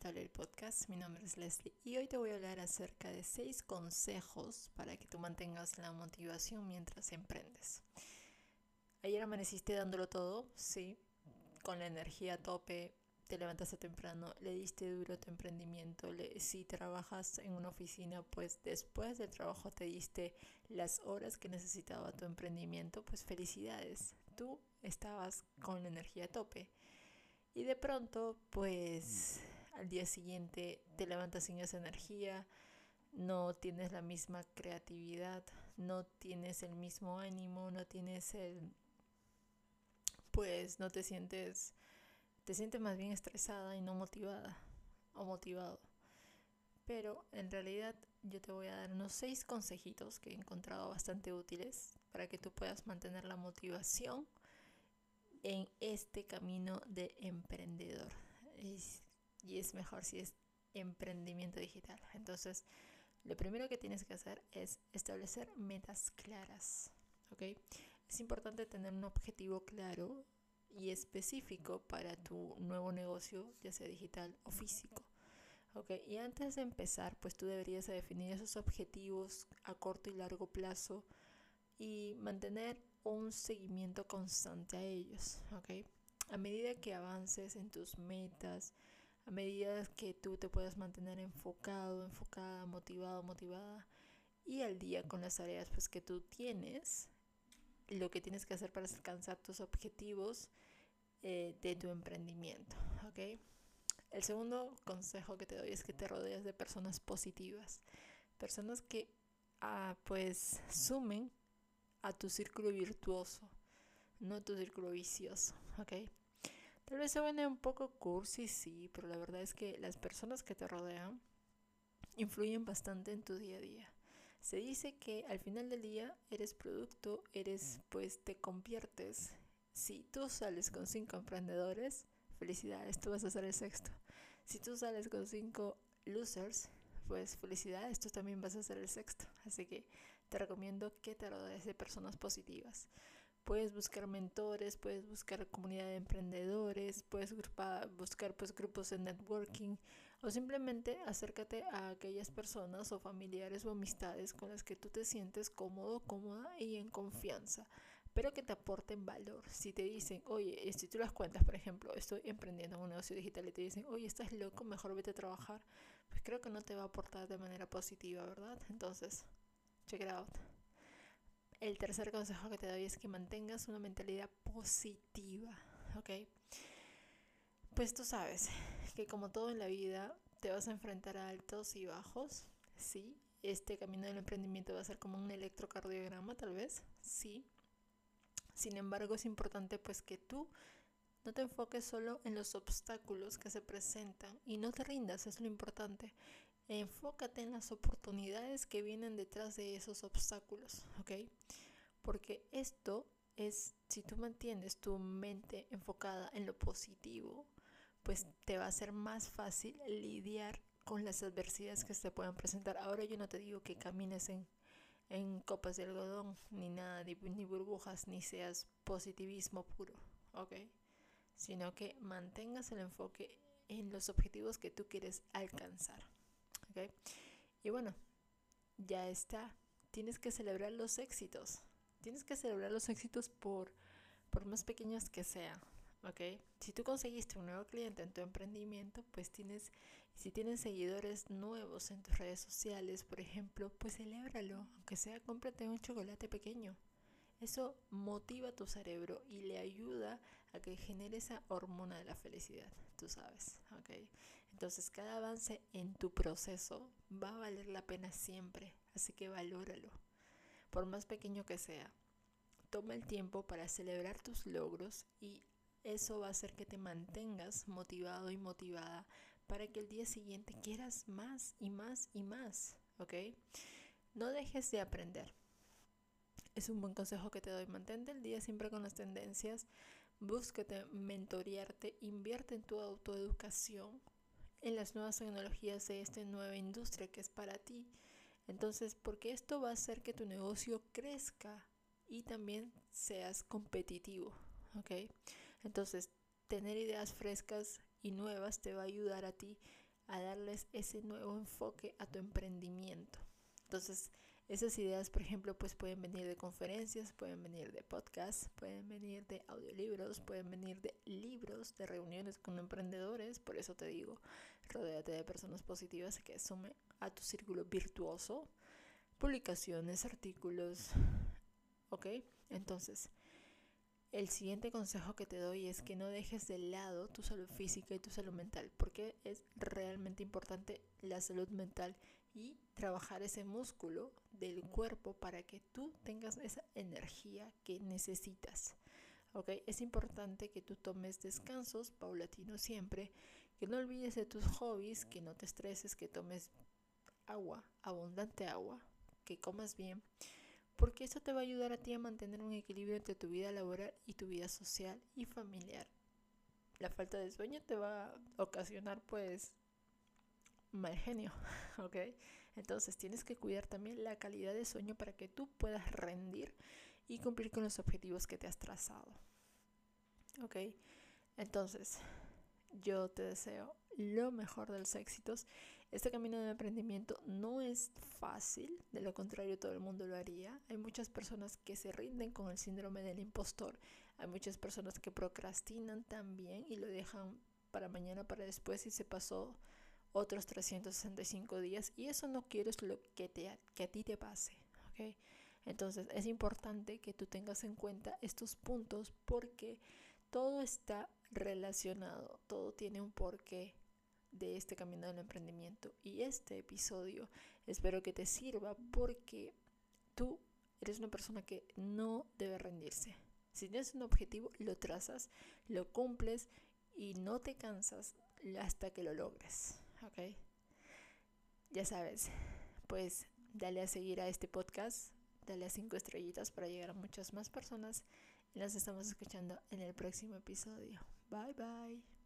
Vale el podcast. Mi nombre es Leslie y hoy te voy a hablar acerca de seis consejos para que tú mantengas la motivación mientras emprendes. Ayer amaneciste dándolo todo, sí, con la energía a tope, te levantaste temprano, le diste duro tu emprendimiento. si trabajas en una oficina, pues después del trabajo te diste las horas que necesitaba tu emprendimiento, pues felicidades. Tú estabas con la energía a tope. Y de pronto, pues al día siguiente te levantas sin esa energía, no tienes la misma creatividad, no tienes el mismo ánimo, no tienes el... pues no te sientes... te sientes más bien estresada y no motivada o motivado. Pero en realidad yo te voy a dar unos seis consejitos que he encontrado bastante útiles para que tú puedas mantener la motivación en este camino de emprendedor. Es mejor si es emprendimiento digital. Entonces, lo primero que tienes que hacer es establecer metas claras. ¿ok? Es importante tener un objetivo claro y específico para tu nuevo negocio, ya sea digital o físico. ¿ok? Y antes de empezar, pues tú deberías definir esos objetivos a corto y largo plazo y mantener un seguimiento constante a ellos, ¿ok? A medida que avances en tus metas, a medida que tú te puedas mantener enfocado, enfocada, motivado, motivada y al día con las tareas pues, que tú tienes, lo que tienes que hacer para alcanzar tus objetivos eh, de tu emprendimiento, ¿ok? El segundo consejo que te doy es que te rodees de personas positivas, personas que ah, pues sumen a tu círculo virtuoso, no a tu círculo vicioso, ¿ok? Tal vez se vende un poco cursi, sí, pero la verdad es que las personas que te rodean influyen bastante en tu día a día. Se dice que al final del día eres producto, eres, pues te conviertes. Si tú sales con cinco emprendedores, felicidades, tú vas a ser el sexto. Si tú sales con cinco losers, pues felicidades, tú también vas a ser el sexto. Así que te recomiendo que te rodees de personas positivas. Puedes buscar mentores, puedes buscar comunidad de emprendedores, puedes buscar pues, grupos de networking o simplemente acércate a aquellas personas o familiares o amistades con las que tú te sientes cómodo, cómoda y en confianza, pero que te aporten valor. Si te dicen, oye, si tú las cuentas, por ejemplo, estoy emprendiendo un negocio digital y te dicen, oye, estás loco, mejor vete a trabajar, pues creo que no te va a aportar de manera positiva, ¿verdad? Entonces, check it out. El tercer consejo que te doy es que mantengas una mentalidad positiva, ¿ok? Pues tú sabes que como todo en la vida te vas a enfrentar a altos y bajos, sí. Este camino del emprendimiento va a ser como un electrocardiograma, tal vez, sí. Sin embargo, es importante pues que tú no te enfoques solo en los obstáculos que se presentan y no te rindas, es lo importante. Enfócate en las oportunidades que vienen detrás de esos obstáculos, ¿ok? Porque esto es, si tú mantienes tu mente enfocada en lo positivo, pues te va a ser más fácil lidiar con las adversidades que se puedan presentar. Ahora yo no te digo que camines en, en copas de algodón, ni nada, ni, ni burbujas, ni seas positivismo puro, ¿ok? Sino que mantengas el enfoque en los objetivos que tú quieres alcanzar. Y bueno, ya está. Tienes que celebrar los éxitos. Tienes que celebrar los éxitos por, por más pequeños que sean. ¿ok? Si tú conseguiste un nuevo cliente en tu emprendimiento, pues tienes, si tienes seguidores nuevos en tus redes sociales, por ejemplo, pues celébralo, aunque sea cómprate un chocolate pequeño. Eso motiva tu cerebro y le ayuda a que genere esa hormona de la felicidad, tú sabes, ¿ok? Entonces cada avance en tu proceso va a valer la pena siempre, así que valóralo, por más pequeño que sea. Toma el tiempo para celebrar tus logros y eso va a hacer que te mantengas motivado y motivada para que el día siguiente quieras más y más y más, ¿ok? No dejes de aprender es un buen consejo que te doy. Mantente el día siempre con las tendencias. Búscate mentorearte. Invierte en tu autoeducación. En las nuevas tecnologías de esta nueva industria que es para ti. Entonces, porque esto va a hacer que tu negocio crezca y también seas competitivo. Entonces, tener ideas frescas y nuevas te va a ayudar a ti a darles ese nuevo enfoque a tu emprendimiento. Entonces, esas ideas, por ejemplo, pues pueden venir de conferencias, pueden venir de podcasts, pueden venir de audiolibros, pueden venir de libros, de reuniones con emprendedores. Por eso te digo, rodéate de personas positivas que sumen a tu círculo virtuoso, publicaciones, artículos. ¿Ok? Entonces, el siguiente consejo que te doy es que no dejes de lado tu salud física y tu salud mental, porque es realmente importante la salud mental y trabajar ese músculo del cuerpo para que tú tengas esa energía que necesitas. ¿ok? Es importante que tú tomes descansos paulatinos siempre, que no olvides de tus hobbies, que no te estreses, que tomes agua, abundante agua, que comas bien, porque eso te va a ayudar a ti a mantener un equilibrio entre tu vida laboral y tu vida social y familiar. La falta de sueño te va a ocasionar pues mal genio, ¿ok? Entonces tienes que cuidar también la calidad de sueño para que tú puedas rendir y cumplir con los objetivos que te has trazado. ¿Ok? Entonces, yo te deseo lo mejor de los éxitos. Este camino de emprendimiento no es fácil, de lo contrario todo el mundo lo haría. Hay muchas personas que se rinden con el síndrome del impostor. Hay muchas personas que procrastinan también y lo dejan para mañana, para después y se pasó otros 365 días y eso no quiero lo que, te, que a ti te pase. ¿okay? Entonces es importante que tú tengas en cuenta estos puntos porque todo está relacionado, todo tiene un porqué de este camino del emprendimiento y este episodio espero que te sirva porque tú eres una persona que no debe rendirse. Si tienes un objetivo, lo trazas, lo cumples y no te cansas hasta que lo logres. ¿ok? Ya sabes, pues dale a seguir a este podcast, dale a cinco estrellitas para llegar a muchas más personas nos estamos escuchando en el próximo episodio. Bye bye.